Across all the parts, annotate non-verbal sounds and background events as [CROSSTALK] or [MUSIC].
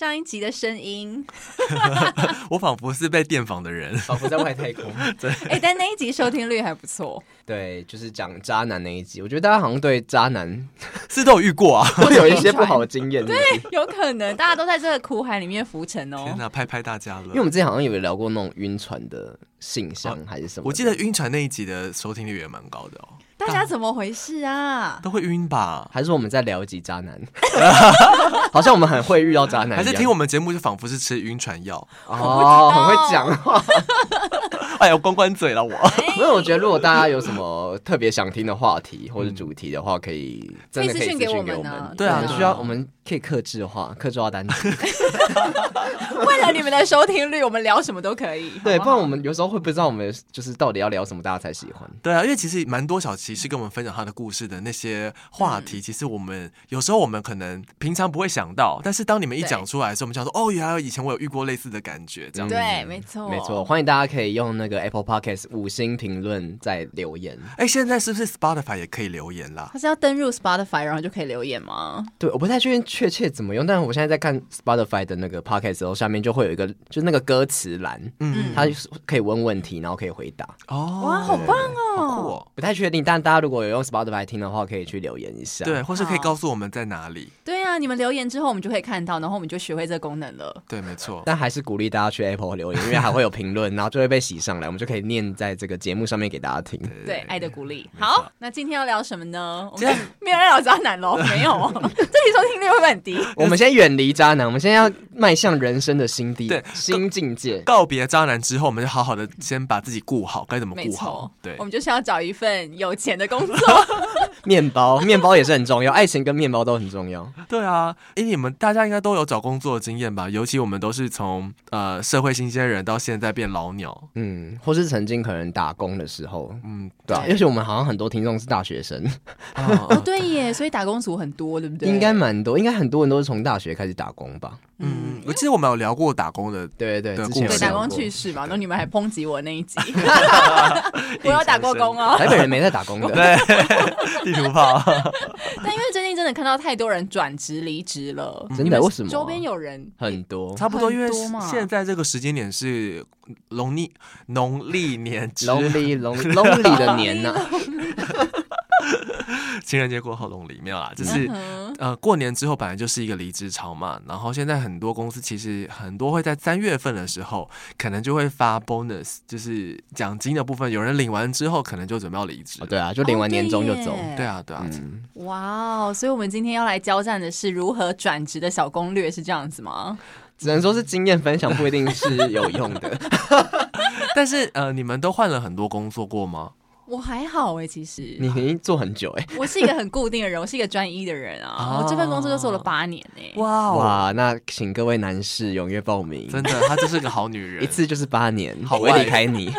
上一集的声音，[LAUGHS] 我仿佛是被电访的人，仿佛在外太空。[LAUGHS] 对，哎，但那一集收听率还不错。对，就是讲渣男那一集，我觉得大家好像对渣男 [LAUGHS] 是都有遇过啊，会有一些不好的经验。对，有可能大家都在这个苦海里面浮沉哦。天哪，拍拍大家了。因为我们之前好像有聊过那种晕船的性向还是什么，我记得晕船那一集的收听率也蛮高的哦。大家怎么回事啊？都会晕吧？还是我们在聊一集渣男？[LAUGHS] 好像我们很会遇到渣男，还是听我们节目就仿佛是吃晕船药？哦，很会讲话。[LAUGHS] 哎呦，关关嘴了我。[LAUGHS] 因为我觉得，如果大家有什么特别想听的话题或者主题的话，可以真的可以私讯给我们呢。对啊，需要我们可以克制化、克制化单词。[LAUGHS] [LAUGHS] 为了你们的收听率，我们聊什么都可以。对，不然我们有时候会不知道我们就是到底要聊什么，大家才喜欢。对啊，因为其实蛮多小琪是跟我们分享他的故事的那些话题，其实我们有时候我们可能平常不会想到，但是当你们一讲出来的时候，我们想说哦，原来以前我有遇过类似的感觉，这样。对，没错，没错。欢迎大家可以用那个 Apple Podcast 五星评论再留言。哎，现在是不是 Spotify 也可以留言啦？他是要登入 Spotify 然后就可以留言吗？对，我不太确定确切怎么用，但是我现在在看 Spotify 的那个 Podcast 的时候，下面就会有一个，就那个歌词栏，嗯，它可以问问题，然后可以回答。哦，哇，好棒哦！好酷哦！不太确定，但大家如果有用 Spotify 听的话，可以去留言一下，对，或是可以告诉我们在哪里。对啊，你们留言之后，我们就可以看到，然后我们就学会这个功能了。对，没错。但还是鼓励大家去 Apple 留言，因为还会有评论，然后就会被洗上来，我们就可以念在这个节目上面给大家听。对，爱的鼓励。好，那今天要聊什么呢？我们没有人聊渣男喽，[LAUGHS] 没有。这里收听率会不会很低？我们先远离渣男，我们现在要迈向人生的新地，对，新境界。告别渣男之后，我们就好好的先把自己顾好，该怎么顾好？对，我们就是要找一份有钱的工作。[LAUGHS] 面包，面包也是很重要，爱情跟面包都很重要。对啊，哎，你们大家应该都有找工作的经验吧？尤其我们都是从呃社会新鲜人到现在变老鸟，嗯，或是曾经可能打工的时候，嗯，对啊。而且我们好像很多听众是大学生，[LAUGHS] [LAUGHS] 哦，对耶，所以打工族很多，对不对？应该蛮多，应该很多人都是从大学开始打工吧？嗯，我记得我们有聊过打工的，对对对，对打工趣事嘛，然后你们还抨击我那一集，[LAUGHS] 我有打过工哦，台北人没在打工的，对，地图炮。但因为最近真的看到太多人转职离职了，真的？为什么？周边有人很多，差不多，因为现在这个时间点是农历农历年，农历农农历的年呢。[LAUGHS] 情人节过后龙里面啦，就是呃过年之后本来就是一个离职潮嘛，然后现在很多公司其实很多会在三月份的时候可能就会发 bonus，就是奖金的部分，有人领完之后可能就准备要离职。哦，对啊，就领完年终就走。哦，对啊，对啊。嗯，哇哦，所以我们今天要来交战的是如何转职的小攻略，是这样子吗？只能说是经验分享，不一定是有用的。[LAUGHS] [LAUGHS] [LAUGHS] 但是呃，你们都换了很多工作过吗？我还好哎、欸，其实。你已经做很久哎、欸，我是一个很固定的人，我是一个专一的人啊，啊 [LAUGHS] 我这份工作就做了八年哎、欸，哇哇，那请各位男士踊跃报名，真的，她就是个好女人，[LAUGHS] 一次就是八年，好，我会离开你，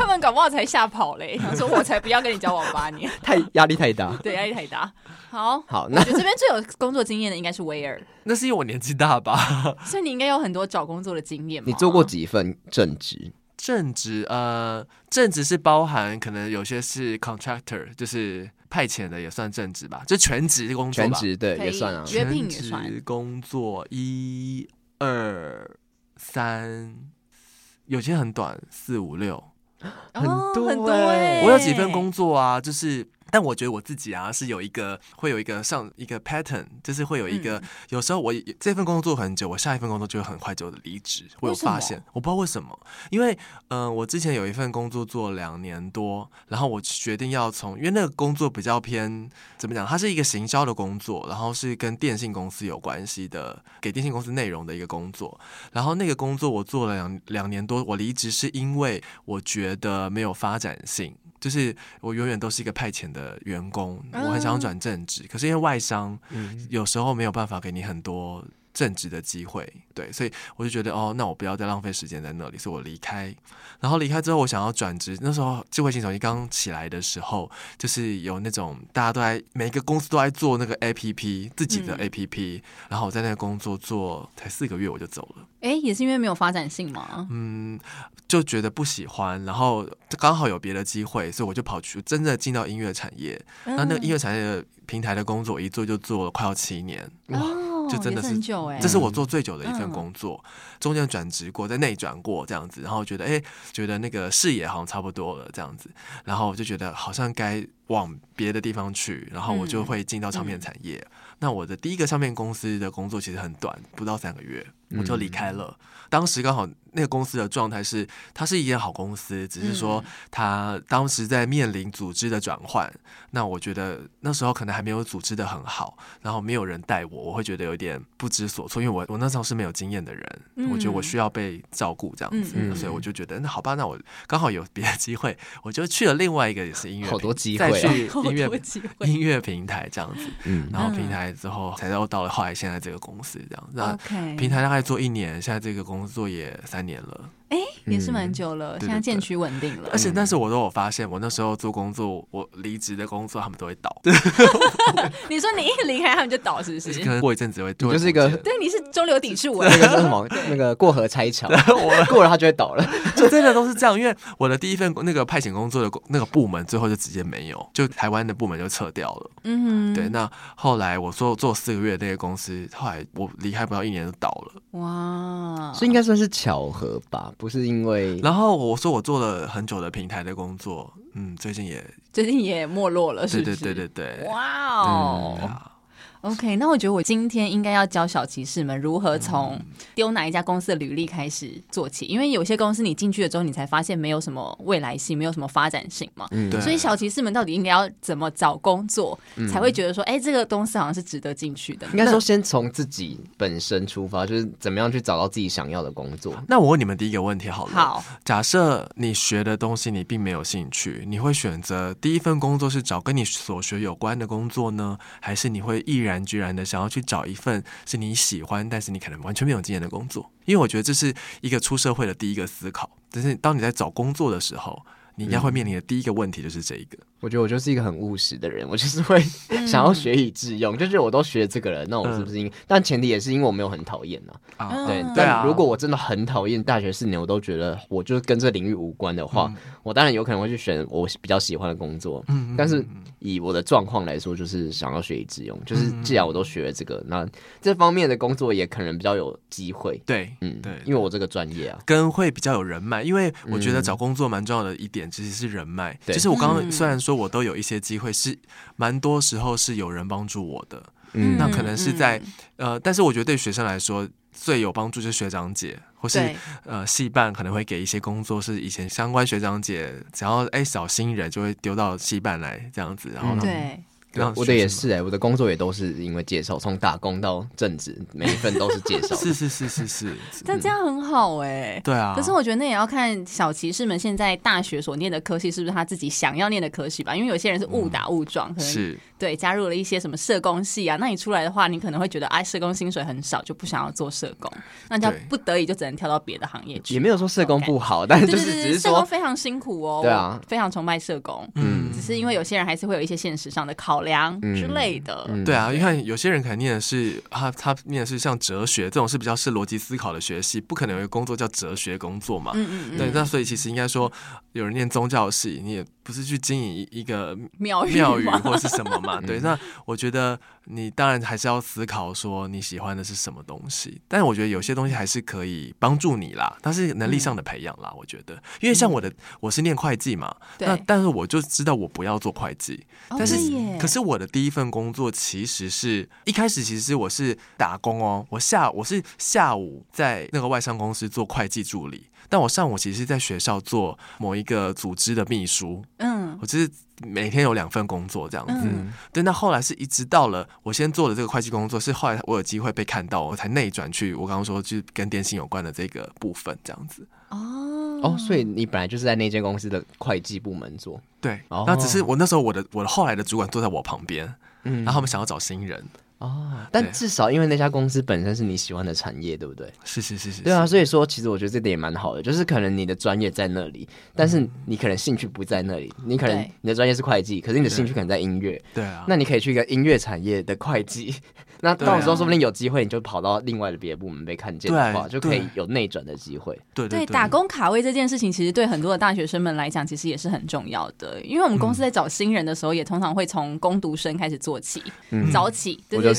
他们搞不好才吓跑嘞，[LAUGHS] 想说我才不要跟你交往八年，[LAUGHS] 太压力太大，[LAUGHS] 对，压力太大。好好，那我觉得这边最有工作经验的应该是威尔，那是因为我年纪大吧，所以你应该有很多找工作的经验，你做过几份正职？正职呃，正职是包含可能有些是 contractor，就是派遣的也算正职吧，就全职工作吧。全职对也算啊，约聘也算。全职工作一二三，有些很短，四五六，很多很多哎。我有几份工作啊，就是。但我觉得我自己啊，是有一个会有一个上一个 pattern，就是会有一个，嗯、有时候我这份工作做很久，我下一份工作就会很快就离职。我有发现，我不知道为什么，因为嗯、呃，我之前有一份工作做两年多，然后我决定要从，因为那个工作比较偏怎么讲，它是一个行销的工作，然后是跟电信公司有关系的，给电信公司内容的一个工作。然后那个工作我做了两两年多，我离职是因为我觉得没有发展性，就是我永远都是一个派遣的。员工，我很想转正职，可是因为外商有时候没有办法给你很多。正职的机会，对，所以我就觉得哦，那我不要再浪费时间在那里，所以我离开。然后离开之后，我想要转职。那时候智慧型手机刚起来的时候，就是有那种大家都在每个公司都在做那个 APP，自己的 APP，嗯。然后我在那个工作做才四个月我就走了。哎，也是因为没有发展性吗？嗯，就觉得不喜欢，然后刚好有别的机会，所以我就跑去真的进到音乐产业。那、嗯、那个音乐产业的平台的工作一做就做了快要七年。哇！就真的是，这是我做最久的一份工作，中间转职过，在内转过这样子，然后觉得哎，觉得那个视野好像差不多了这样子，然后我就觉得好像该往别的地方去，然后我就会进到唱片产业。那我的第一个唱片公司的工作其实很短，不到三个月我就离开了。当时刚好那个公司的状态是，它是一间好公司，只是说它当时在面临组织的转换。那我觉得那时候可能还没有组织的很好，然后没有人带我，我会觉得有点不知所措，因为我我那时候是没有经验的人，我觉得我需要被照顾这样子，所以我就觉得那好吧，那我刚好有别的机会，我就去了另外一个也是音乐，[LAUGHS] 好多机会，再去音乐音乐平台这样子，然后平台之后才又到了后来现在这个公司这样，那平台大概做一年，现在这个公工作也三三年了。哎，也是蛮久了，嗯、现在渐趋稳定了。而且，但是我都有发现，我那时候做工作，我离职的工作，他们都会倒。[LAUGHS] 你说你一离开，他们就倒，是不是？可能过一阵子会，就是一个对，你是中流砥柱，那个什么，那个过河拆桥，我 [LAUGHS] 过了他就会倒了，[LAUGHS] 就真的都是这样。因为我的第一份那个派遣工作的那个部门，最后就直接没有，就台湾的部门就撤掉了。嗯，对。那后来我做做四个月的那个公司，后来我离开不到一年就倒了。哇，所以应该算是巧合吧。不是因为，然后我说我做了很久的平台的工作，嗯，最近也最近也没落了，是不是？对对对对对，哇哦。嗯 OK，那我觉得我今天应该要教小骑士们如何从丢哪一家公司的履历开始做起，因为有些公司你进去了之后，你才发现没有什么未来性，没有什么发展性嘛。嗯，所以小骑士们到底应该要怎么找工作，才会觉得说，哎、欸，这个公司好像是值得进去的？应该说先从自己本身出发，就是怎么样去找到自己想要的工作。那我问你们第一个问题好了，好，假设你学的东西你并没有兴趣，你会选择第一份工作是找跟你所学有关的工作呢，还是你会毅然然，居然的想要？去找一份是你喜欢，但是你可能完全没有经验的工作，因为我觉得这是一个出社会的第一个思考。但是当你在找工作的时候，你应该会面临的第一个问题就是这一个。我觉得我就是一个很务实的人，[LAUGHS] 我就是会想要学以致用，嗯、就是我都学这个了，那我是不是应？嗯、但前提也是因为我没有很讨厌啊。啊，对，对啊。如果我真的很讨厌大学四年，我都觉得我就是跟这领域无关的话，嗯、我当然有可能会去选我比较喜欢的工作。嗯，但是以我的状况来说，就是想要学以致用，就是既然我都学了这个，那这方面的工作也可能比较有机会。对，嗯，对，因为我这个专业啊，跟会比较有人脉，因为我觉得找工作蛮重要的一点其实是人脉。对，就是我刚刚虽然说我都有一些机会，是蛮多时候是有人帮助我的，嗯，那可能是在、嗯、呃，但是我觉得对学生来说最有帮助就是学长姐，或是呃系办可能会给一些工作，是以前相关学长姐，只要哎小新人就会丢到系办来这样子，然后呢。我的也是哎、欸，我的工作也都是因为介绍，从打工到正职，每一份都是介绍。[LAUGHS] 是是是是是，[LAUGHS] 但这样很好哎、欸。对啊。可是我觉得那也要看小骑士们现在大学所念的科系是不是他自己想要念的科系吧，因为有些人是误打误撞，嗯、可能是对加入了一些什么社工系啊，那你出来的话，你可能会觉得哎，社工薪水很少，就不想要做社工，那就不得已就只能跳到别的行业去。也没有说社工不好，但是就是只是说社工非常辛苦哦。对啊，非常崇拜社工，嗯，只是因为有些人还是会有一些现实上的考量之类。类的，嗯、对啊，你看有些人可能念的是他他念的是像哲学这种是比较是逻辑思考的学系，不可能有一个工作叫哲学工作嘛。嗯嗯嗯。对，那所以其实应该说，有人念宗教系，你也不是去经营一个庙庙宇或是什么嘛。[LAUGHS] 对，那我觉得你当然还是要思考说你喜欢的是什么东西，但是我觉得有些东西还是可以帮助你啦，但是能力上的培养啦。嗯、我觉得，因为像我的我是念会计嘛，对那但是我就知道我不要做会计，但是、哦、可是我的第一份。工作其实是一开始，其实我是打工哦。我下我是下午在那个外商公司做会计助理，但我上午其实是在学校做某一个组织的秘书。嗯，我就是每天有两份工作这样子。嗯，对。那后来是一直到了我先做的这个会计工作，是后来我有机会被看到，我才内转去我刚刚说就跟电信有关的这个部分这样子。哦。哦，所以你本来就是在那间公司的会计部门做。对，那只是我那时候我的我的后来的主管坐在我旁边，嗯，然后他们想要找新人。哦，但至少因为那家公司本身是你喜欢的产业，对不对？是是是是，对啊，所以说其实我觉得这点也蛮好的，就是可能你的专业在那里，但是你可能兴趣不在那里，你可能你的专业是会计，可是你的兴趣可能在音乐，对啊，那你可以去一个音乐产业的会计。[LAUGHS] 那到时候说不定有机会，你就跑到另外的别的部门被看见的话，就可以有内转的机会。对对，打工卡位这件事情，其实对很多的大学生们来讲，其实也是很重要的。因为我们公司在找新人的时候，也通常会从工读生开始做起，早起，对对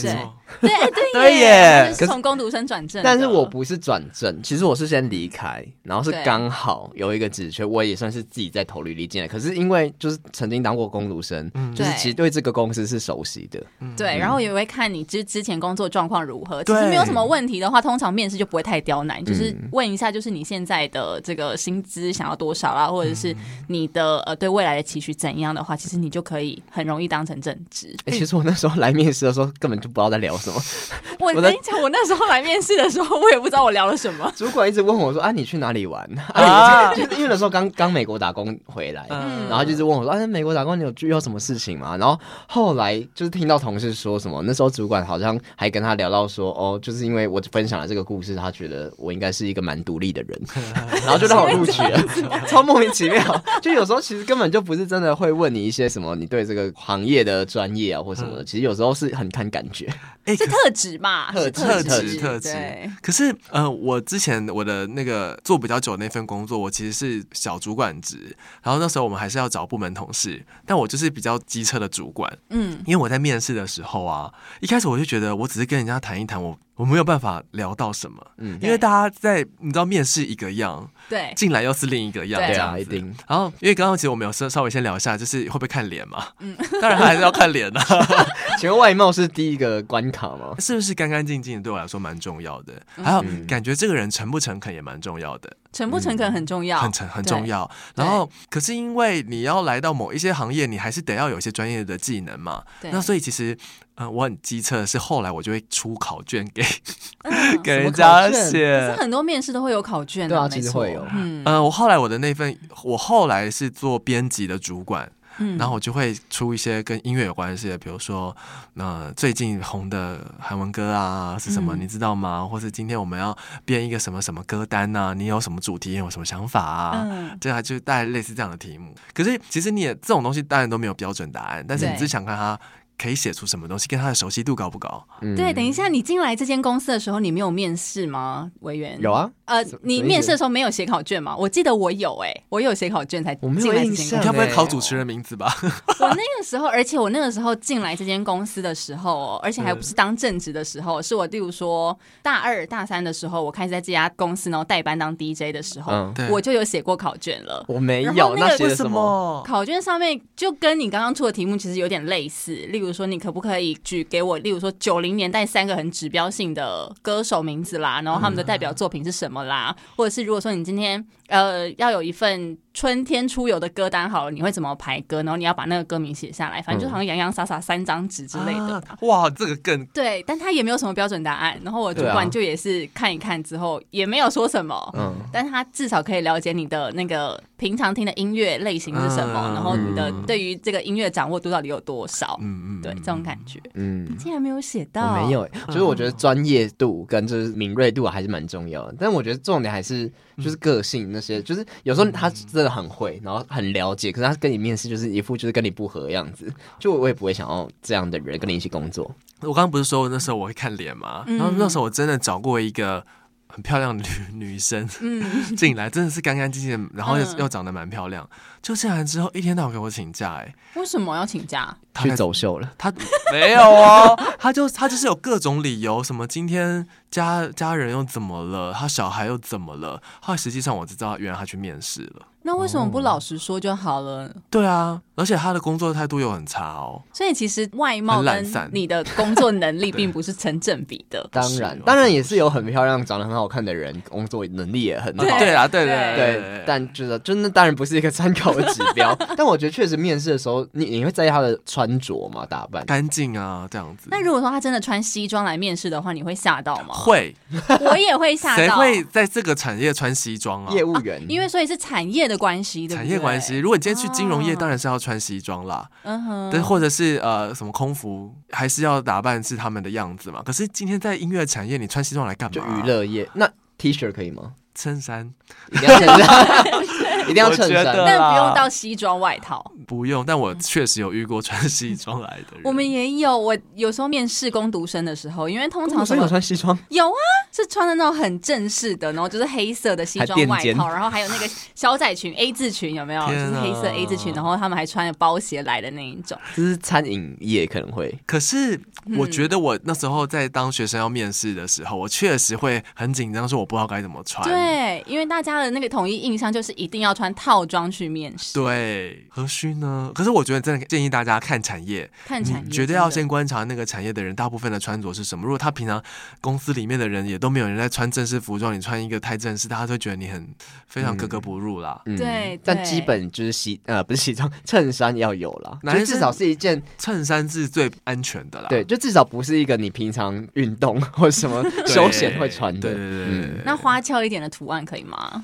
对，对对耶，是从工读生转正。但是我不是转正，其实我是先离开，然后是刚好有一个职缺，我也算是自己在投履历进来。可是因为就是曾经当过工读生，就是其实对这个公司是熟悉的。对，然后也会看你之之前工作状况如何，其实没有什么问题的话，通常面试就不会太刁难，就是问一下，就是你现在的这个薪资想要多少啦，或者是你的呃对未来的期许怎样的话，其实你就可以很容易当成正职。哎，其实我那时候来面试的时候，根本就不知道在聊什么。[LAUGHS] 我跟你讲，我那时候来面试的时候，我也不知道我聊了什么。主管一直问我说：“啊，你去哪里玩？”啊，[LAUGHS] 就是因为那时候刚刚美国打工回来，然后就是问我说：“啊，在美国打工你有遇到什么事情吗？”然后后来就是听到同事说什么，那时候主管好像还跟他。聊到说哦，就是因为我分享了这个故事，他觉得我应该是一个蛮独立的人，[LAUGHS] 然后就让我录取了，超莫名其妙。就有时候其实根本就不是真的会问你一些什么，你对这个行业的专业啊或什么的，其实有时候是很看感觉，[LAUGHS] 哎，是特质嘛，特特质特质。可是呃，我之前我的那个做比较久的那份工作，我其实是小主管职，然后那时候我们还是要找部门同事，但我就是比较机车的主管，嗯，因为我在面试的时候啊，一开始我就觉得我只是跟人家。谈一谈，我我没有办法聊到什么，嗯，因为大家在你知道面试一个样，对，进来又是另一个样，对啊一定。然后因为刚刚其实我们有稍稍微先聊一下，就是会不会看脸嘛？嗯，[LAUGHS] 当然还是要看脸的。[LAUGHS] 请问外貌是第一个关卡吗？是不是干干净净对我来说蛮重要的？还有感觉这个人诚不诚恳也蛮重要的。诚不诚恳很重要，很诚很重要。然后可是因为你要来到某一些行业，你还是得要有一些专业的技能嘛。那所以其实。嗯，我很机车，是后来我就会出考卷给、[LAUGHS] 嗯、[LAUGHS] 给人家写。可是很多面试都会有考卷，对啊，其实会有。嗯，呃，我后来我的那份，我后来是做编辑的主管，嗯，然后我就会出一些跟音乐有关系的，比如说，呃，最近红的韩文歌啊是什么，嗯、你知道吗？或是今天我们要编一个什么什么歌单啊？你有什么主题？有什么想法啊？嗯，这还就带类似这样的题目。可是其实你也这种东西当然都没有标准答案，但是你只想看他。可以写出什么东西？跟他的熟悉度高不高？嗯、对，等一下，你进来这间公司的时候，你没有面试吗？委员有啊。呃，你面试的时候没有写考卷吗？我记得我有，哎，我有写考卷才进来这间公司。你该不会考主持人名字吧？[LAUGHS] 我那个时候，而且我那个时候进来这间公司的时候，而且还不是当正职的时候，是我例如说大二大三的时候，我开始在这家公司然后代班当 DJ 的时候，我就有写过考卷了。我没有，那写什么？考卷上面就跟你刚刚出的题目其实有点类似，例如说你可不可以。举给我，例如说九零年代三个很指标性的歌手名字啦，然后他们的代表作品是什么啦，或者是如果说你今天呃要有一份。春天出游的歌单好了，你会怎么排歌？然后你要把那个歌名写下来，反正就好像洋洋洒洒三张纸之类的。啊。哇，这个更对，但他也没有什么标准答案。然后我主管就也是看一看之后，也没有说什么。嗯，但他至少可以了解你的那个平常听的音乐类型是什么，嗯、然后你的对于这个音乐掌握度到底有多少？嗯嗯，对，这种感觉。嗯，你竟然没有写到？没有，所以我觉得专业度跟就是敏锐度还是蛮重要的。但我觉得重点还是就是个性那些，就是有时候他。真的很会，然后很了解，可是他跟你面试就是一副就是跟你不合的样子，就我也不会想要这样的人跟你一起工作。我刚刚不是说那时候我会看脸吗？然后那时候我真的找过一个很漂亮的女 [LAUGHS] 女生，嗯，[LAUGHS] 进来真的是干干净净，然后又又长得蛮漂亮。就进来之后一天到晚给我请假，哎，为什么要请假？去走秀了？他没有哦，他就他就是有各种理由，什么今天家家人又怎么了，他小孩又怎么了？后来实际上我知道，原来他去面试了。那为什么不老实说就好了？哦、对啊，而且他的工作态度又很差哦。所以其实外貌跟你的工作能力 [LAUGHS] 并不是成正比的。当然，当然也是有很漂亮、长得很好看的人，工作能力也很好。对啊，对对对，对，但觉得真的当然不是一个参考的指标。[LAUGHS] 但我觉得确实面试的时候，你你会在意他的穿着嘛？打扮干净啊，这样子。那如果说他真的穿西装来面试的话，你会吓到吗？会，我也会吓到。谁会在这个产业穿西装啊？业务员，因为所以是产业的关系，对不对？产业关系。如果你今天去金融业，当然是要穿西装啦。嗯哼。但或者是呃什么空服，还是要打扮是他们的样子嘛。可是今天在音乐产业，你穿西装来干嘛？就娱乐业，那 T 恤可以吗？衬衫，一定要衬衫，[LAUGHS] [LAUGHS] 一定要衬衫，但不用到西装外套。不用，但我确实有遇过穿西装来的人。[LAUGHS] 我们也有，我有时候面试工读生的时候，因为通常是有穿西装，有啊，是穿的那种很正式的，然后就是黑色的西装外套，然后还有那个小仔裙 A 字裙，有没有？就是黑色 A 字裙，然后他们还穿着包鞋来的那一种。这是餐饮业可能会，可是我觉得我那时候在当学生要面试的时候，我确实会很紧张，说我不知道该怎么穿。对，因为大家的那个统一印象就是一定要穿套装去面试。对，何须呢？可是我觉得。真的建议大家看产业，看产业，绝对要先观察那个产业的人大部分的穿着是什么。如果他平常公司里面的人也都没有人在穿正式服装，你穿一个太正式，大家都觉得你很非常格格不入啦。嗯、对，但基本就是西呃不是西装，衬衫要有啦，就至少是一件衬衫是最安全的啦。对，就至少不是一个你平常运动或什么 [LAUGHS] 休闲会穿的。对对对，对，对、嗯。那花俏一点的图案可以吗？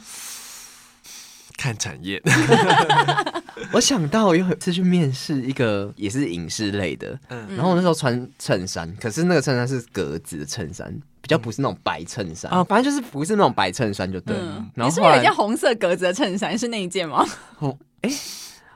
看产业，[LAUGHS] 我想到我有一次去面试一个也是影视类的，嗯，然后我那时候穿衬衫，可是那个衬衫是格子的衬衫，比较不是那种白衬衫啊，反正就是不是那种白衬衫就对。嗯，然后你是不是有一件红色格子的衬衫？是那一件吗？[LAUGHS] 哦，哎。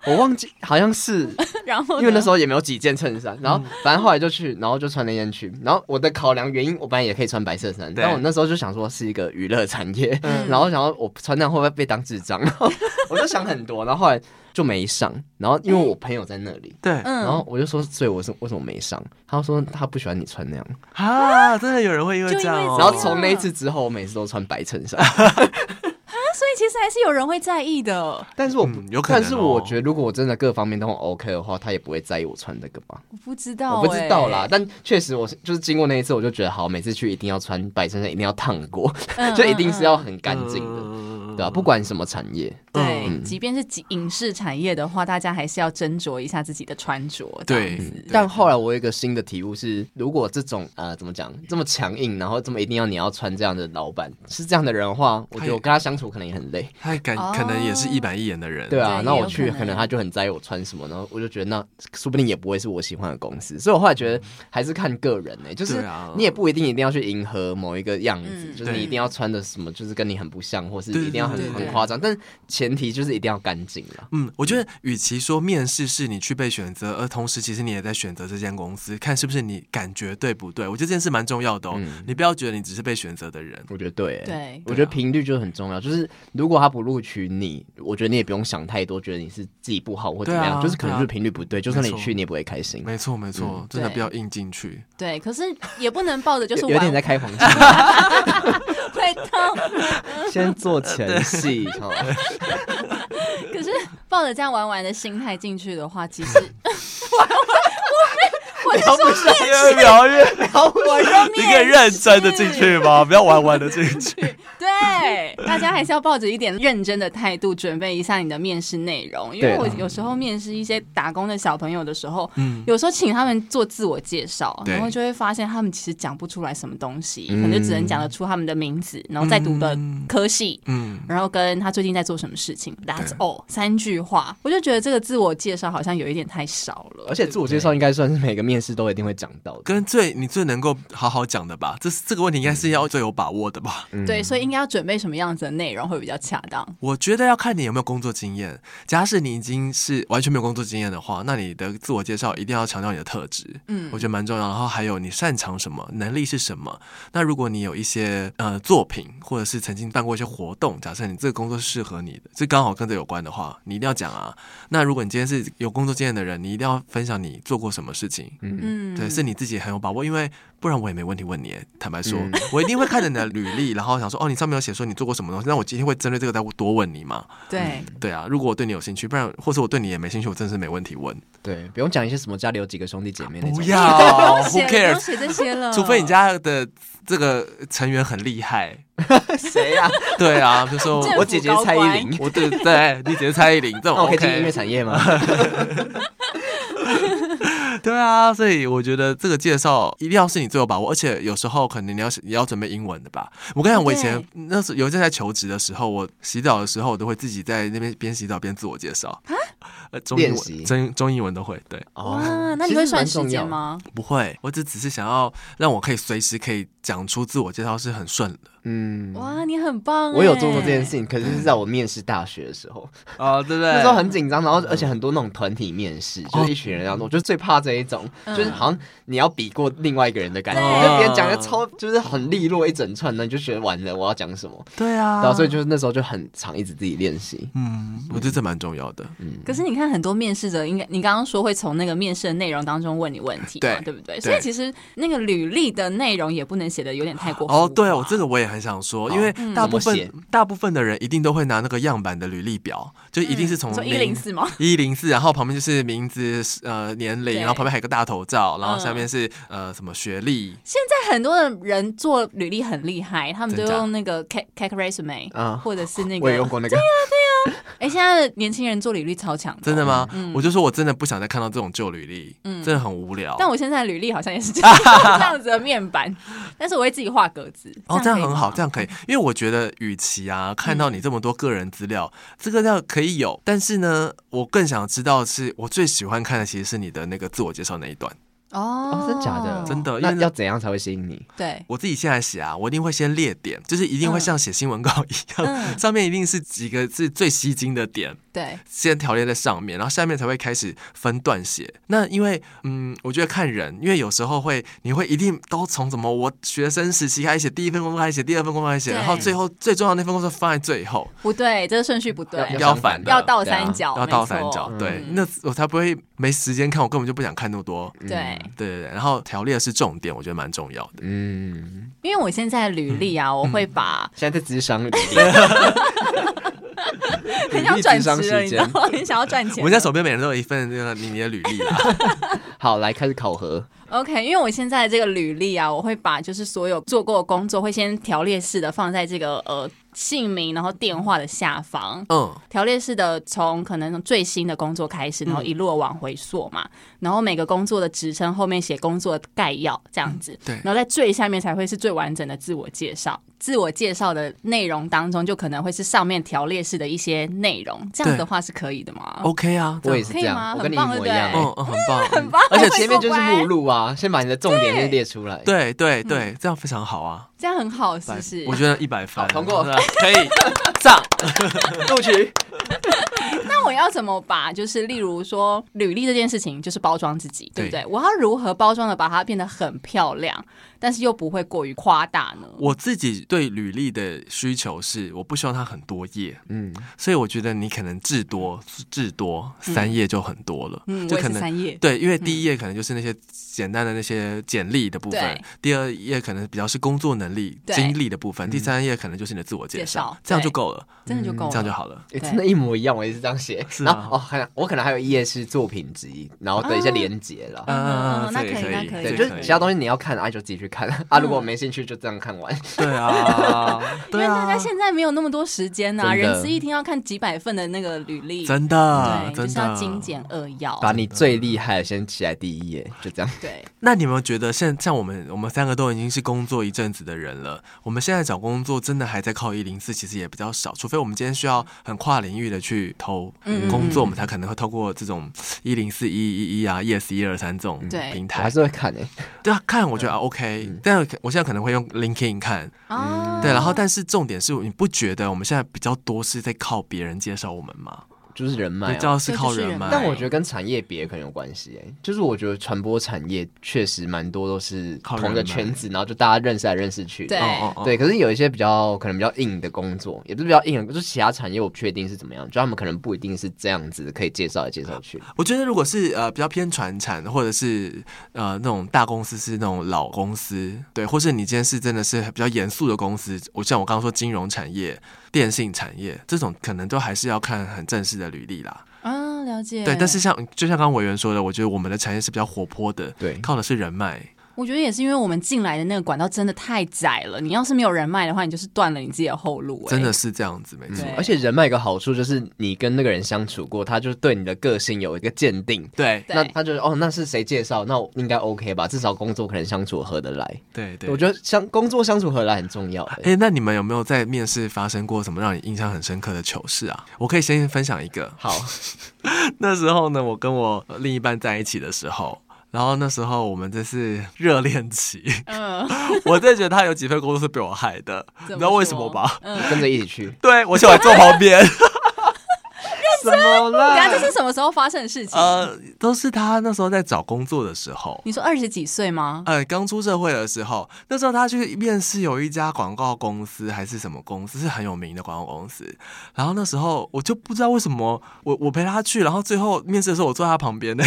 我忘记好像是，[LAUGHS] 然后因为那时候也没有几件衬衫，然后反正后来就去，然后就穿那件去。然后我的考量原因，我本来也可以穿白色衫，但我那时候就想说是一个娱乐产业，然后想说我穿那样会不会被当智障？然 [LAUGHS] 后我就想很多，然后后来就没上。然后因为我朋友在那里，对，然后我就说，所以我是为什么没上？他说他不喜欢你穿那样啊，真的有人会因为这样。然后从那一次之后，我每次都穿白衬衫。[LAUGHS] 所以其实还是有人会在意的，但是我、嗯、有可能、哦，但是我觉得如果我真的各方面都很 OK 的话，他也不会在意我穿这个吧。我不知道、欸，我不知道啦。但确实，我就是经过那一次，我就觉得好，每次去一定要穿白衬衫，一定要烫过，嗯、[LAUGHS] 就一定是要很干净的。嗯对啊，不管什么产业，对，嗯、即便是影视产业的话，大家还是要斟酌一下自己的穿着。对，但后来我有一个新的体悟是，如果这种呃怎么讲这么强硬，然后这么一定要你要穿这样的老板是这样的人的话，我觉得我跟他相处可能也很累。[LAUGHS] 他感可能也是一板一眼的人。对啊，那我去可能他就很在意我穿什么，然后我就觉得那说不定也不会是我喜欢的公司。所以我后来觉得还是看个人呢、欸，就是你也不一定一定要去迎合某一个样子，嗯、就是你一定要穿的什么，就是跟你很不像，或是一定要很很夸张，但前提就是一定要干净了。嗯，我觉得与其说面试是你去被选择，而同时其实你也在选择这间公司，看是不是你感觉对不对？我觉得这件事蛮重要的哦。嗯、你不要觉得你只是被选择的人。我觉得对，对，我觉得频率就很重要。就是如果他不录取你，我觉得你也不用想太多，觉得你是自己不好或怎么样，啊、就是可能就是频率不对。啊、就算你去，你也不会开心。没错，没错，嗯、真的不要硬进去。对，可是也不能抱着就是有点在开黄腔。[LAUGHS] 会痛。先做前戏。可是抱着这样玩玩的心态进去的话，其实 [LAUGHS] [LAUGHS] [LAUGHS] 我我我我就说越描越描，我说你可以认真的进去吗？不要玩玩的进去。[LAUGHS] 对，大家还是要抱着一点认真的态度准备一下你的面试内容，因为我有时候面试一些打工的小朋友的时候，嗯，有时候请他们做自我介绍，然后就会发现他们其实讲不出来什么东西，可能就只能讲得出他们的名字，然后在读的科系，嗯，然后跟他最近在做什么事情，That's all，三句话，我就觉得这个自我介绍好像有一点太少了，而且自我介绍应该算是每个面试都一定会讲到的，跟最你最能够好好讲的吧，这是这个问题应该是要最有把握的吧，对，所以应该要准备什么样子的内容会比较恰当？我觉得要看你有没有工作经验。假使你已经是完全没有工作经验的话，那你的自我介绍一定要强调你的特质，嗯，我觉得蛮重要。然后还有你擅长什么，能力是什么。那如果你有一些呃作品，或者是曾经办过一些活动，假设你这个工作是适合你的，这刚好跟这有关的话，你一定要讲啊。那如果你今天是有工作经验的人，你一定要分享你做过什么事情，嗯，对，是你自己很有把握，因为不然我也没问题问你。坦白说，我一定会看着你的履历，然后想说，哦，你上面有。写说你做过什么东西，那我今天会针对这个再多问你嘛？对、嗯、对啊，如果我对你有兴趣，不然或者我对你也没兴趣，我真的是没问题问。对，不用讲一些什么家里有几个兄弟姐妹那种，不要，[LAUGHS] Who cares？写这些了，除非你家的这个成员很厉害。[LAUGHS] 谁呀？对啊，就说我姐姐蔡依林，我对对，你姐姐蔡依林，这种 [LAUGHS] OK 进音乐产业吗？[LAUGHS] 对啊，所以我觉得这个介绍一定要是你最有把握，而且有时候可能你要也要准备英文的吧。我跟你讲，我以前那时候有一次在求职的时候，我洗澡的时候，我都会自己在那边边洗澡边自我介绍啊，中英文、中中英文都会。对，哦，那你会算时间吗？不会，我只只是想要让我可以随时可以讲出自我介绍是很顺的。嗯，哇，你很棒！我有做过这件事情，可是是在我面试大学的时候 [LAUGHS] 哦，对不对？那时候很紧张，然后而且很多那种团体面试，就是一群人要弄，我就最怕这一种，就是好像你要比过另外一个人的感觉，就别人讲的超就是很利落一整串，那你就觉得完了，我要讲什么？对啊，然后所以就是那时候就很常一直自己练习。嗯，我觉得这蛮重要的。嗯，可是你看很多面试者，应该你刚刚说会从那个面试的内容当中问你问题，对对不对？所以其实那个履历的内容也不能写的有点太过哦。对，我这个我也很想说，因为。大部分、嗯、大部分的人一定都会拿那个样板的履历表，就一定是从一零四吗？一零四，然后旁边就是名字、呃年龄，然后旁边还有个大头照，然后下面是、嗯、呃什么学历。现在很多的人做履历很厉害，他们都用那个 Cake Cake Resume 嗯，或者是那个，我也用过那个。对呀对呀。哎，现在的年轻人做履历超强，真的吗？嗯，我就说我真的不想再看到这种旧履历，嗯，真的很无聊。但我现在的履历好像也是这样 [LAUGHS] 这样子的面板，但是我会自己画格子。哦，这样很好，这样可以，因为我觉得与其啊看到你这么多个人资料，这个要可以有，但是呢，我更想知道的是，我最喜欢看的其实是你的那个自我介绍那一段。哦，真假的？真的？那要怎样才会吸引你？对，我自己现在写啊，我一定会先列点，就是一定会像写新闻稿一样，[LAUGHS] 上面一定是几个是最吸睛的点。对，先条列在上面，然后下面才会开始分段写。那因为，嗯，我觉得看人，因为有时候会，你会一定都从怎么我学生时期开始写，第一份工作开始写，第二份工作开始写，然后最后最重要的那份工作放在最后。不对，这个顺序不对，要反的，要倒三角，要倒三角。对，那我才不会没时间看，我根本就不想看那么多。对，对对对。然后条列是重点，我觉得蛮重要的。嗯，因为我现在履历啊，我会把现在在咨商履历。[LAUGHS] 很想转职了，你知道吗？很想要赚钱。我们家手边每人都有一份那个你你的履历啦。[LAUGHS] 好，来开始考核。OK，因为我现在这个履历啊，我会把就是所有做过的工作会先条列式的放在这个呃。姓名，然后电话的下方，嗯，条列式的从可能从最新的工作开始，然后一路往回溯嘛，嗯、然后每个工作的职称后面写工作概要这样子，嗯、对，然后在最下面才会是最完整的自我介绍。自我介绍的内容当中，就可能会是上面条列式的一些内容，这样的话是可以的吗？OK 啊，我也是这样，我跟你一模一样，嗯嗯，很棒，[LAUGHS] 很棒，而且前面就是目录啊，先把你的重点先列出来，对对对，这样非常好啊。这样很好，是不是？我觉得一百分。通过，[LAUGHS] 可以上。[LAUGHS] 录取。那我要怎么把，就是例如说履历这件事情，就是包装自己，对。不对？我要如何包装的把它变得很漂亮，但是又不会过于夸大呢？我自己对履历的需求是，我不希望它很多页，嗯，所以我觉得你可能至多至多三页就很多了，嗯，就可能三页，对，因为第一页可能就是那些简单的那些简历的部分，第二页可能比较是工作能力、经历的部分，第三页可能就是你的自我介绍，这样就够了，真的就够了，这样就好了，真的，一模一样，我也是这样写，然后哦，还我可能还有一页是作品集，然后的一些连接了，嗯，那可以，那可以，对，就是其他东西你要看，啊，就自己去看啊，如果没兴趣就这样看完，对啊，因为大家现在没有那么多时间呐，人资一天要看几百份的那个履历，真的，对，就是要精简扼要，把你最厉害的先写在第一页，就这样。对，那你有没有觉得，现像我们我们三个都已经是工作一阵子的人了，我们现在找工作真的还在靠一零四，其实也比较少，除非我们今天需要很跨领域的去投工作，我们才可能会透过这种一零四一一一啊，Yes 一二三这种平台，还是会看诶。对啊，看我觉得 OK，但我现在可能会用 LinkedIn 看，对，然后但是重点是，你不觉得我们现在比较多是在靠别人介绍我们吗？就是人脉、啊，教是靠人脉。但我觉得跟产业别可能有关系、欸，就是我觉得传播产业确实蛮多都是同一个圈子，然后就大家认识来认识去。对对，可是有一些比较可能比较硬的工作，也不是比较硬，就是其他产业我不确定是怎么样，就他们可能不一定是这样子可以介绍来介绍去。我觉得如果是呃比较偏传产，或者是呃那种大公司是那种老公司，对，或是你今天是真的是比较严肃的公司，我像我刚刚说金融产业、电信产业这种，可能都还是要看很正式的履历啦。啊，了解。对，但是像就像刚刚委员说的，我觉得我们的产业是比较活泼的，对，靠的是人脉。我觉得也是因为我们进来的那个管道真的太窄了，你要是没有人脉的话，你就是断了你自己的后路。真的是这样子，没错。而且人脉一个好处就是，你跟那个人相处过，他就对你的个性有一个鉴定。对，那他就哦，那是谁介绍？那应该 OK 吧？至少工作可能相处合得来。对对，我觉得相工作相处合得来很重要。哎，那你们有没有在面试发生过什么让你印象很深刻的糗事啊？我可以先分享一个。好，[LAUGHS] 那时候呢，我跟我另一半在一起的时候。然后那时候我们这是热恋期，嗯，[LAUGHS] 我真的觉得他有几份工作是被我害的，你知道为什么吧？嗯，跟着一起去，[LAUGHS] 对，我喜欢坐旁边。[LAUGHS] 什么了？等下这是什么时候发生的事情？呃，都是他那时候在找工作的时候。你说二十几岁吗？呃，刚出社会的时候，那时候他去面试有一家广告公司还是什么公司，是很有名的广告公司。然后那时候我就不知道为什么，我我陪他去，然后最后面试的时候我坐在他旁边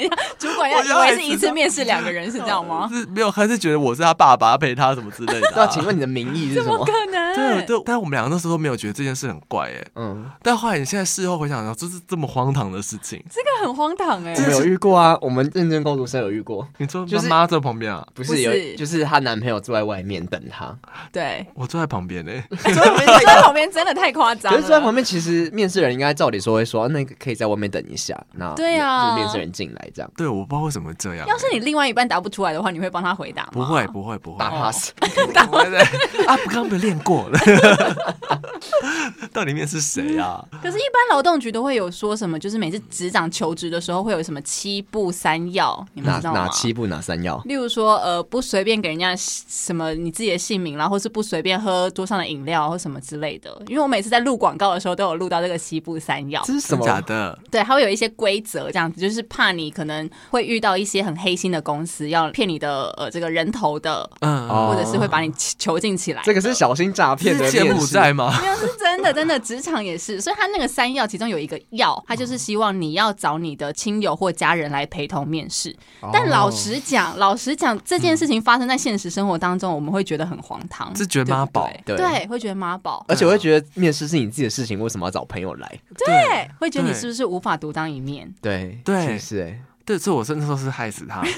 呢。[LAUGHS] 主管要以为是一次面试两个人是这样吗？[LAUGHS] 是没有，还是觉得我是他爸爸陪他什么之类的、啊？那请问你的名义是什么？怎么可能？[LAUGHS] 对对，但我们两个那时候都没有觉得这件事很怪哎。嗯，但后来你现在事后回想到，这是这么荒唐的事情，这个很荒唐哎。我们有遇过啊，我们认真工读生有遇过。你说就是妈在旁边啊？不是有，就是她男朋友坐在外面等她。对，我坐在旁边呢。坐在旁边真的太夸张了。可是坐在旁边，其实面试人应该照理说会说，那个可以在外面等一下。那对啊，就是面试人进来这样。对，我不知道为什么这样。要是你另外一半答不出来的话，你会帮他回答吗？不会，不会，不会。打 pass。不会的啊，不刚没有练过了。[LAUGHS] 到底面是谁啊？可是，一般劳动局都会有说什么，就是每次职长求职的时候会有什么七步三要，你们知道吗？哪七步哪三要？例如说，呃，不随便给人家什么你自己的姓名，然后或是不随便喝桌上的饮料或什么之类的。因为我每次在录广告的时候都有录到这个七步三要，这是什么？假的？对，它会有一些规则，这样子就是怕你可能会遇到一些很黑心的公司，要骗你的呃这个人头的，嗯，或者是会把你囚禁起来。这个是小心诈骗的柬埔寨吗？[LAUGHS] 没有，是真的，真的职场也是。所以他那个三要，其中有一个要，他就是希望你要找你的亲友或家人来陪同面试。但老实讲，老实讲，这件事情发生在现实生活当中，我们会觉得很荒唐，是觉得妈宝，对，对，会觉得妈宝，而且会觉得面试是你自己的事情，为什么要找朋友来？对，会觉得你是不是无法独当一面？对，对，是哎。对，这我真的都是害死他。[LAUGHS]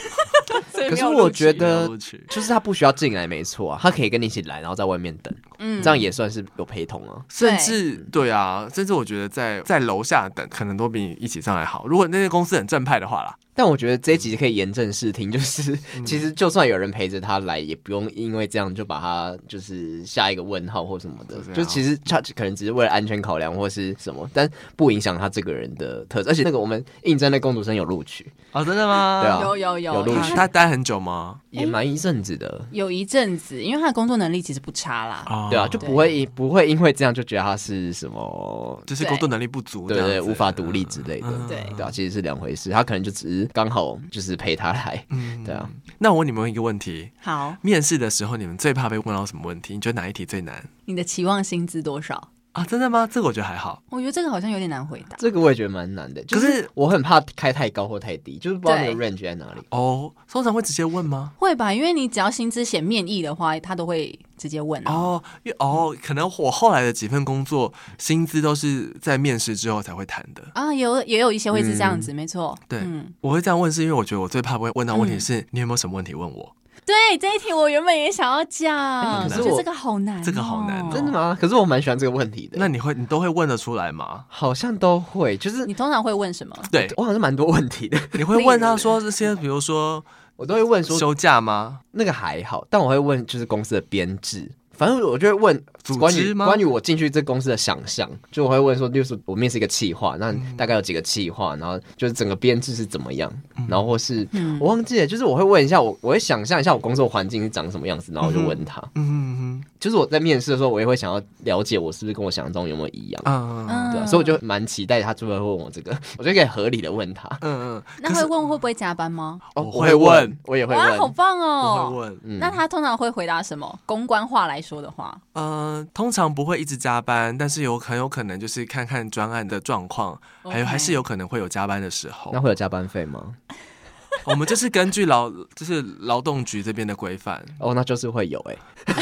可是我觉得，就是他不需要进来，没错啊，他可以跟你一起来，然后在外面等，嗯，这样也算是有陪同啊。甚至对啊，甚至我觉得在在楼下等，可能都比你一起上来好。如果那些公司很正派的话啦。但我觉得这一集可以严正视听，就是其实就算有人陪着他来，也不用因为这样就把他就是下一个问号或什么的。就其实他可能只是为了安全考量或是什么，但不影响他这个人的特质。而且那个我们应征的工读生有录取哦，真的吗？对啊，有有有有录取。他待很久吗？也蛮一阵子的，有一阵子，因为他的工作能力其实不差啦。对啊，就不会不会因为这样就觉得他是什么，就是工作能力不足，对对，无法独立之类的。对对啊，其实是两回事。他可能就只是刚好就是。陪他来，嗯，对啊。那我问你们一个问题，好，面试的时候你们最怕被问到什么问题？你觉得哪一题最难？你的期望薪资多少啊？真的吗？这个我觉得还好。我觉得这个好像有点难回答。这个我也觉得蛮难的，就是我很怕开太高或太低，就是不知道那个 range 在哪里。哦，通常会直接问吗？会吧，因为你只要薪资写面议的话，他都会。直接问哦，因为哦，可能我后来的几份工作薪资都是在面试之后才会谈的啊，有也有一些会是这样子，没错。对，我会这样问，是因为我觉得我最怕不会问到问题是，你有没有什么问题问我？对，这一题我原本也想要讲，可是这个好难，这个好难，真的吗？可是我蛮喜欢这个问题的。那你会，你都会问得出来吗？好像都会，就是你通常会问什么？对，我好像蛮多问题的。[LAUGHS] 你会问他说这些，比如说我都会问说休假吗？那个还好，但我会问就是公司的编制。反正我就会问关于关于我进去这公司的想象，就我会问说，就是我面试一个企划，那大概有几个企划，然后就是整个编制是怎么样，然后或是我忘记了，就是我会问一下我，我会想象一下我工作环境是长什么样子，然后我就问他，嗯嗯，就是我在面试的时候，我也会想要了解我是不是跟我想象中有没有一样，嗯嗯，对，所以我就蛮期待他最后会问我这个，[LAUGHS] 我就可以合理的问他，嗯嗯。那会问会不会加班吗？我会问，我也会问，好棒哦，我会问。那他通常会回答什么？公关话来说的话，嗯，通常不会一直加班，但是有很有可能就是看看专案的状况，还有还是有可能会有加班的时候。那会有加班费吗？[LAUGHS] 我们就是根据劳，就是劳动局这边的规范哦，那就是会有哎、欸，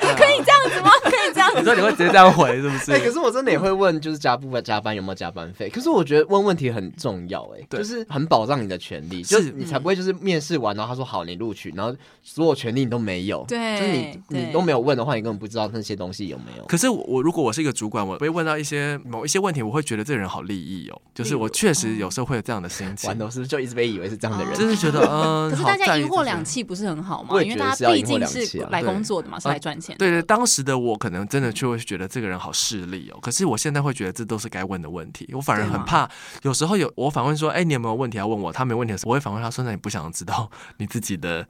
[LAUGHS] 可以这样子吗？[LAUGHS] 可以这样子？你说你会直接这样回是不是？哎、欸，可是我真的也会问，就是加不加班有没有加班费？可是我觉得问问题很重要哎、就是很保障你的权利，就是你才不会就是面试完然后他说好你录取，然后所有权利你都没有，对，就是你你都没有问的话，你根本不知道那些东西有没有。可是我如果我是一个主管，我被问到一些某一些问题，我会觉得这个人好利益哦，就是我确实有时候会有这样的心情，完了是不是就一直被以为是这样的人？就是觉得嗯。可是大家一货两气不是很好吗？因为大家毕竟是来工作的嘛，是来赚钱。对对，当时的我可能真的就会觉得这个人好势利哦。可是我现在会觉得这都是该问的问题。我反而很怕，有时候有我反问说：“哎，你有没有问题要问我？”他没问题的时候，我会反问他说：“那你不想知道 [LAUGHS] 你自己的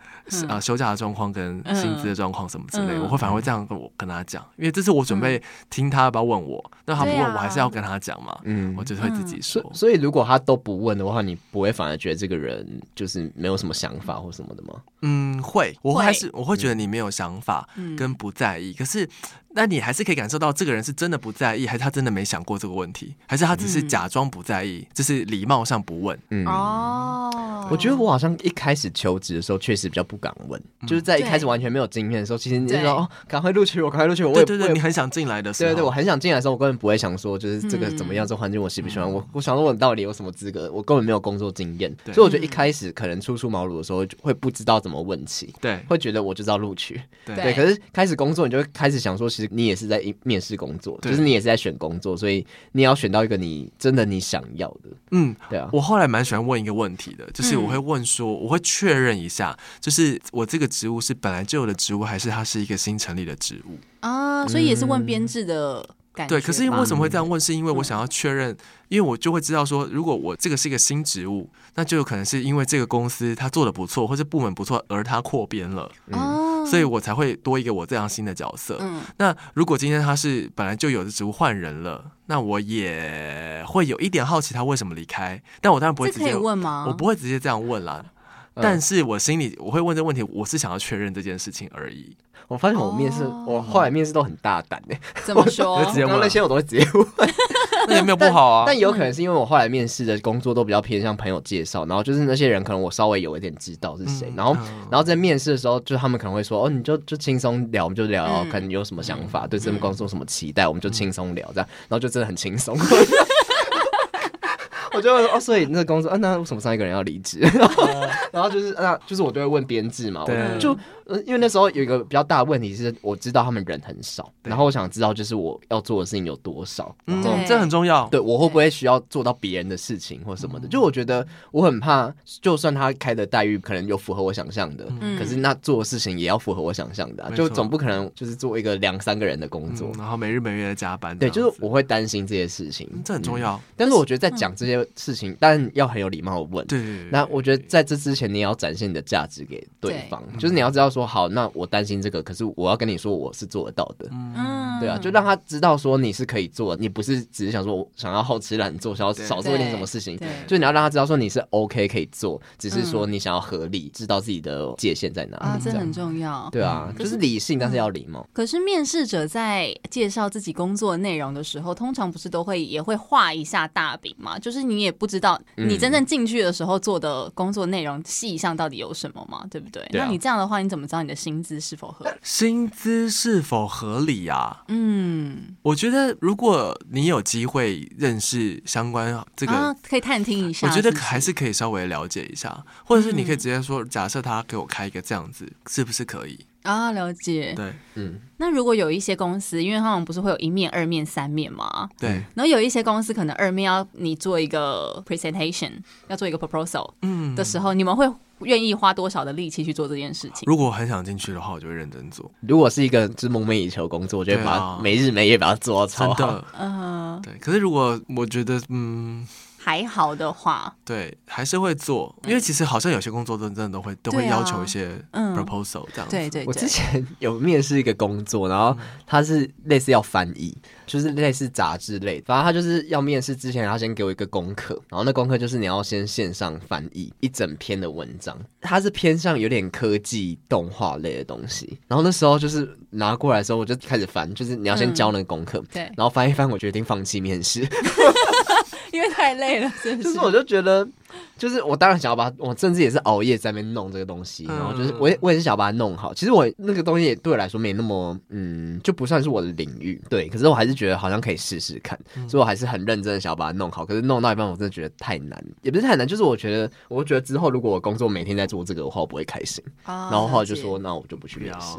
啊休假的状况跟薪资的状况什么之类？”我会反而会这样跟我跟他讲，因为这是我准备听他要不要问我。那他不问我还是要跟他讲嘛？嗯，我就会自己说。所以如果他都不问的话，你不会反而觉得这个人就是没有什么想法或什么的吗？嗯，会，我还是我会觉得你没有想法跟不在意，可是。那你还是可以感受到这个人是真的不在意，还是他真的没想过这个问题，还是他只是假装不在意，就是礼貌上不问。嗯哦，我觉得我好像一开始求职的时候确实比较不敢问，就是在一开始完全没有经验的时候，其实你就说哦，赶快录取我，赶快录取我。对对对，你很想进来的时候，对对，我很想进来的时候，我根本不会想说就是这个怎么样，这环境我喜不喜欢。我我想说我到底有什么资格？我根本没有工作经验，所以我觉得一开始可能初出茅庐的时候会不知道怎么问起，对，会觉得我就知道录取，对。可是开始工作，你就会开始想说，其实你也是在。面试工作，就是你也是在选工作，所以你要选到一个你真的你想要的。嗯，对啊。我后来蛮喜欢问一个问题的，就是我会问说，我会确认一下，就是我这个职务是本来就有的职务，还是它是一个新成立的职务啊？所以也是问编制的感觉。对，可是因为为什么会这样问？是因为我想要确认，因为我就会知道说，如果我这个是一个新职务，那就有可能是因为这个公司它做的不错，或者部门不错，而它扩编了。嗯。所以我才会多一个我这样新的角色。嗯，那如果今天他是本来就有的职务换人了，那我也会有一点好奇他为什么离开。但我当然不会直接问吗？我不会直接这样问啦。但是我心里我会问这个问题，我是想要确认这件事情而已。我发现我面试，我后来面试都很大胆诶。怎么说？[LAUGHS] 刚刚那些我都会直接问。[LAUGHS] 那也没有不好啊。但有可能是因为我后来面试的工作都比较偏向朋友介绍，然后就是那些人可能我稍微有一点知道是谁，然后然后在面试的时候，就他们可能会说：“哦，你就就轻松聊，我们就聊聊，可能有什么想法，对这份工作有什么期待，我们就轻松聊这样。”然后就真的很轻松。[LAUGHS] 我就哦，所以那个工作，啊，那为什么上一个人要离职？[LAUGHS] 然后就是，那就是我就会问编制嘛，我就。因为那时候有一个比较大的问题是，我知道他们人很少，然后我想知道就是我要做的事情有多少，嗯，这很重要。对，我会不会需要做到别人的事情或什么的？就我觉得我很怕，就算他开的待遇可能有符合我想象的，可是那做的事情也要符合我想象的，就总不可能就是做一个两三个人的工作，然后每日每月的加班。对，就是我会担心这些事情，这很重要。但是我觉得在讲这些事情，但要很有礼貌的问。对，那我觉得在这之前，你也要展现你的价值给对方，就是你要知道说，好，那我担。担心这个，可是我要跟你说，我是做得到的。嗯，对啊，就让他知道说你是可以做，你不是只是想说我想要好吃懒做，想要少做一点什么事情。对，就你要让他知道说你是 OK 可以做，只是说你想要合理，知道自己的界限在哪里。啊，这很重要。对啊，就是理性，但是要礼貌。可是面试者在介绍自己工作内容的时候，通常不是都会也会画一下大饼嘛？就是你也不知道你真正进去的时候做的工作内容细项到底有什么嘛？对不对？那你这样的话，你怎么知道你的薪资是？否合理？薪资是否合理啊？嗯，我觉得如果你有机会认识相关这个，啊、可以探听一下，我觉得还是可以稍微了解一下，或者是你可以直接说，假设他给我开一个这样子，是不是可以？啊，了解。对，嗯。那如果有一些公司，因为他们不是会有一面、二面、三面嘛？对。然后有一些公司可能二面要你做一个 presentation，要做一个 proposal，嗯，的时候，嗯、你们会愿意花多少的力气去做这件事情？如果很想进去的话，我就会认真做。如果是一个就是梦寐以求工作，我就会把每日每夜把它做到超好。真的，嗯，对。可是如果我觉得，嗯。还好的话，对，还是会做，因为其实好像有些工作都真的都会都会要求一些 proposal 这样子。对对，我之前有面试一个工作，然后他是类似要翻译，就是类似杂志类，反正他就是要面试之前，他先给我一个功课，然后那功课就是你要先线上翻译一整篇的文章，它是偏向有点科技动画类的东西。然后那时候就是拿过来的时候，我就开始翻，就是你要先交那个功课，对，然后翻一翻，我决定放弃面试。[LAUGHS] 因为太累了，是不是？就是我就觉得，就是我当然想要把我甚至也是熬夜在那边弄这个东西，然后就是我也我也是想要把它弄好。其实我那个东西也对我来说没那么嗯，就不算是我的领域，对。可是我还是觉得好像可以试试看，所以我还是很认真的想要把它弄好。可是弄到一半，我真的觉得太难，也不是太难，就是我觉得，我觉得之后如果我工作每天在做这个的话，我不会开心。然后后来就说，那我就不去面试。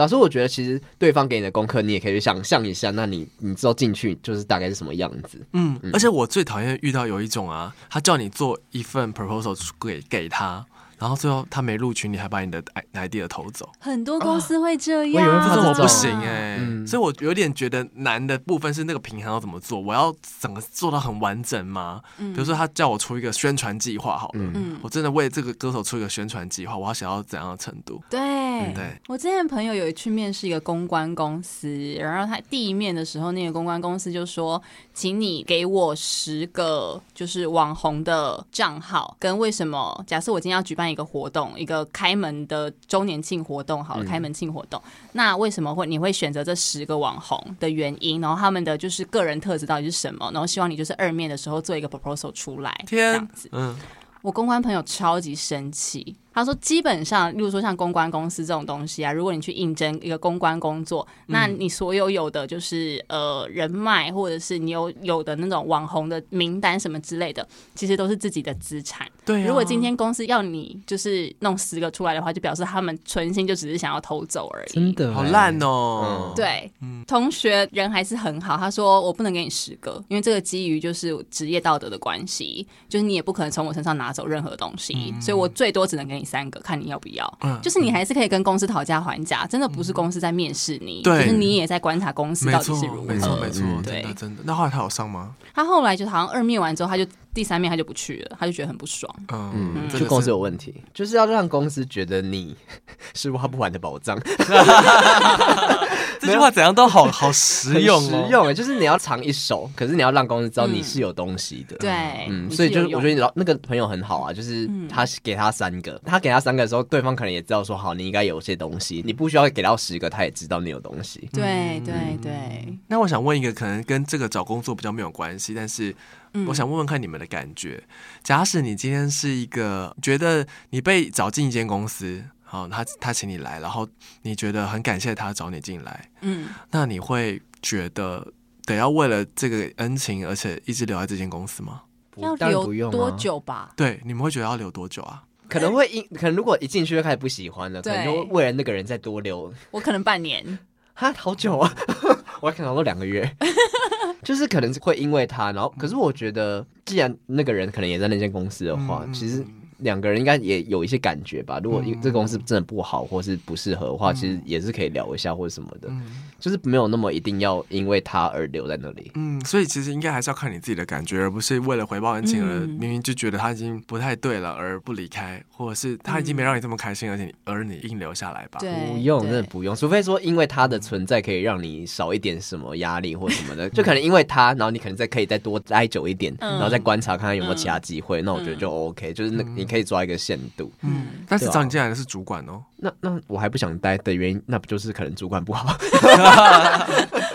老师，我觉得其实对方给你的功课，你也可以去想象一下，那你你知道进去就是大概是什么样子。嗯，嗯，而且我最讨厌遇到有一种啊，他叫你做一份 proposal 给给他。然后最后他没录取你，还把你的 idea 偷走。很多公司会这样，我以为这种不行哎，嗯、所以我有点觉得难的部分是那个平衡要怎么做。我要整个做到很完整吗？嗯、比如说他叫我出一个宣传计划，好了，嗯、我真的为这个歌手出一个宣传计划，我要想要怎样的程度？对，嗯、对。我之前朋友有去面试一个公关公司，然后他第一面的时候，那个公关公司就说，请你给我十个就是网红的账号，跟为什么？假设我今天要举办。一个活动，一个开门的周年庆活动，好了，开门庆活动。嗯、那为什么会你会选择这十个网红的原因？然后他们的就是个人特质到底是什么？然后希望你就是二面的时候做一个 proposal 出来，这样子。嗯，我公关朋友超级生气。他说：“基本上，例如说像公关公司这种东西啊，如果你去应征一个公关工作，那你所有有的就是呃人脉，或者是你有有的那种网红的名单什么之类的，其实都是自己的资产。对、啊，如果今天公司要你就是弄十个出来的话，就表示他们存心就只是想要偷走而已。真的好烂哦。对，嗯、同学人还是很好。他说我不能给你十个，因为这个基于就是职业道德的关系，就是你也不可能从我身上拿走任何东西，嗯、所以我最多只能给你。”三个，看你要不要。嗯，就是你还是可以跟公司讨价还价，真的不是公司在面试你，就是你也在观察公司到底是如何。没错，没错，对，真的。那后来他有上吗？他后来就好像二面完之后，他就第三面他就不去了，他就觉得很不爽。嗯，就公司有问题，就是要让公司觉得你 [LAUGHS] 是挖不完的宝藏。[LAUGHS] 这句话怎样都好好实用哦，实用哎，就是你要藏一手，可是你要让公司知道你是有东西的。对，嗯，所以就是我觉得老那个朋友很好啊，就是他给他三个，他给他三个的时候，对方可能也知道说，好，你应该有些东西，你不需要给到十个，他也知道你有东西。对对对。那我想问一个，可能跟这个找工作比较没有关系，但是我想问问看你们的感觉。假使你今天是一个觉得你被找进一间公司。好，他他请你来，然后你觉得很感谢他找你进来，嗯，那你会觉得得要为了这个恩情，而且一直留在这间公司吗？要留多久吧？对，你们会觉得要留多久啊？可能会一，可能如果一进去就开始不喜欢了，可能就为了那个人再多留。我可能半年，哈，好久啊！[LAUGHS] 我还看到都两个月，就是可能会因为他，然后可是我觉得，既然那个人可能也在那间公司的话，嗯、其实。两个人应该也有一些感觉吧。如果这个公司真的不好，或是不适合的话，其实也是可以聊一下或者什么的。就是没有那么一定要因为他而留在那里。嗯，所以其实应该还是要看你自己的感觉，而不是为了回报恩情而明明就觉得他已经不太对了而不离开，或者是他已经没让你这么开心，而且你而你硬留下来吧。不用，真的不用。除非说因为他的存在可以让你少一点什么压力或什么的，就可能因为他，然后你可能再可以再多待久一点，然后再观察看看有没有其他机会。那我觉得就 OK，就是那你可以抓一个限度。嗯，但是找你进来的是主管哦。那那我还不想待的原因，那不就是可能主管不好？[LAUGHS]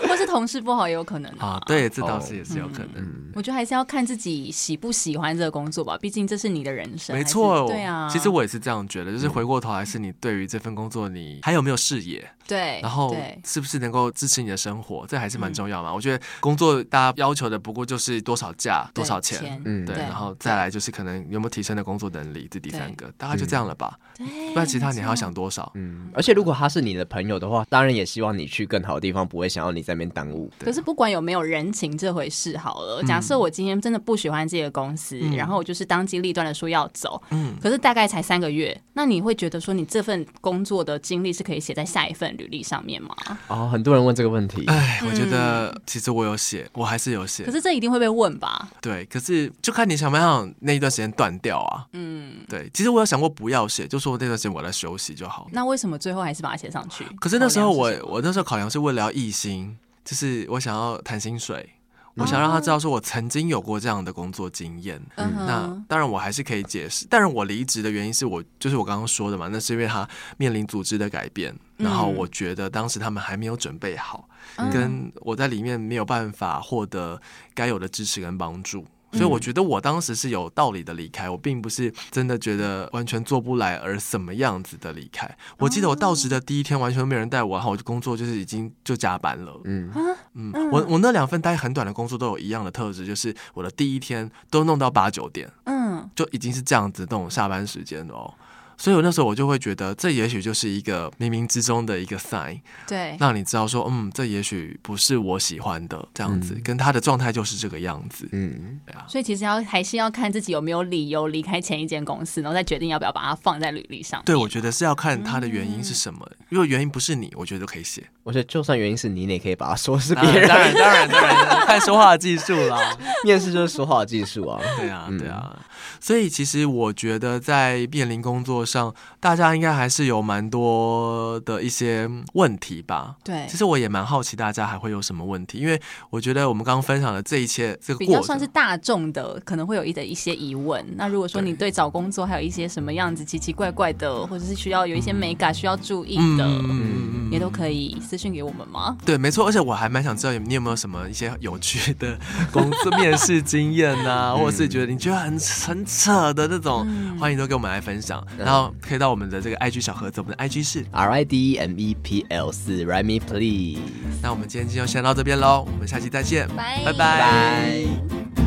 或是同事不好也有可能啊，对，这倒是也是有可能。我觉得还是要看自己喜不喜欢这个工作吧，毕竟这是你的人生。没错，对啊。其实我也是这样觉得，就是回过头来是你对于这份工作，你还有没有视野？对，然后是不是能够支持你的生活？这还是蛮重要嘛。我觉得工作大家要求的不过就是多少价、多少钱，嗯，对。然后再来就是可能有没有提升的工作能力，这第三个大概就这样了吧。不然其他你还要想多少？嗯，而且如果他是你的朋友的话，当然也希望你去更好的地方，不会想要你在那边耽误。可是不管有没有人情这回事，好了，假设我今天真的不喜欢这个公司，嗯、然后我就是当机立断的说要走，嗯，可是大概才三个月，那你会觉得说你这份工作的经历是可以写在下一份履历上面吗？哦，很多人问这个问题，哎，我觉得其实我有写，我还是有写，可是这一定会被问吧？对，可是就看你想不想那一段时间断掉啊，嗯，对，其实我有想过不要写，就说那段时间我来休息就好。那为什么最后还是把它写上去？可是那时候我我那时候考量是为了要一心，就是我想要谈薪水。我想让他知道，说我曾经有过这样的工作经验。嗯，那当然我还是可以解释。但是我离职的原因是我，就是我刚刚说的嘛，那是因为他面临组织的改变，然后我觉得当时他们还没有准备好，跟我在里面没有办法获得该有的支持跟帮助。所以我觉得我当时是有道理的离开，我并不是真的觉得完全做不来而什么样子的离开。我记得我到职的第一天，完全都没有人带我，然后我就工作就是已经就加班了。嗯嗯，我我那两份待很短的工作都有一样的特质，就是我的第一天都弄到八九点，嗯，就已经是这样子那种下班时间了哦。所以，我那时候我就会觉得，这也许就是一个冥冥之中的一个 sign，对，让你知道说，嗯，这也许不是我喜欢的这样子，嗯、跟他的状态就是这个样子，嗯，对啊。所以其实要还是要看自己有没有理由离开前一间公司，然后再决定要不要把它放在履历上。对，我觉得是要看他的原因是什么。嗯、如果原因不是你，我觉得都可以写。我觉得就算原因是你，你也可以把它说是别人。当然，当然，当然，看说话的技术啦。[LAUGHS] 面试就是说话的技术啊。对啊，对啊。所以其实我觉得在面临工作上，大家。应该还是有蛮多的一些问题吧？对，其实我也蛮好奇大家还会有什么问题，因为我觉得我们刚刚分享的这一切，这个比较算是大众的，可能会有一的一些疑问。那如果说你对找工作还有一些什么样子奇奇怪怪的，或者是需要有一些美感需要注意的，嗯、也都可以私信给我们吗？对，没错。而且我还蛮想知道你有没有什么一些有趣的工作面试经验啊，[LAUGHS] 或者是觉得你觉得很很扯的那种，嗯、欢迎都给我们来分享。然后可以到我们的。这个 IG 小盒子，我们的 IG 是 R I D E M E P L 四 me please。那我们今天就先到这边喽，我们下期再见，拜拜拜。